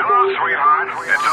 Hello, sweetheart. It's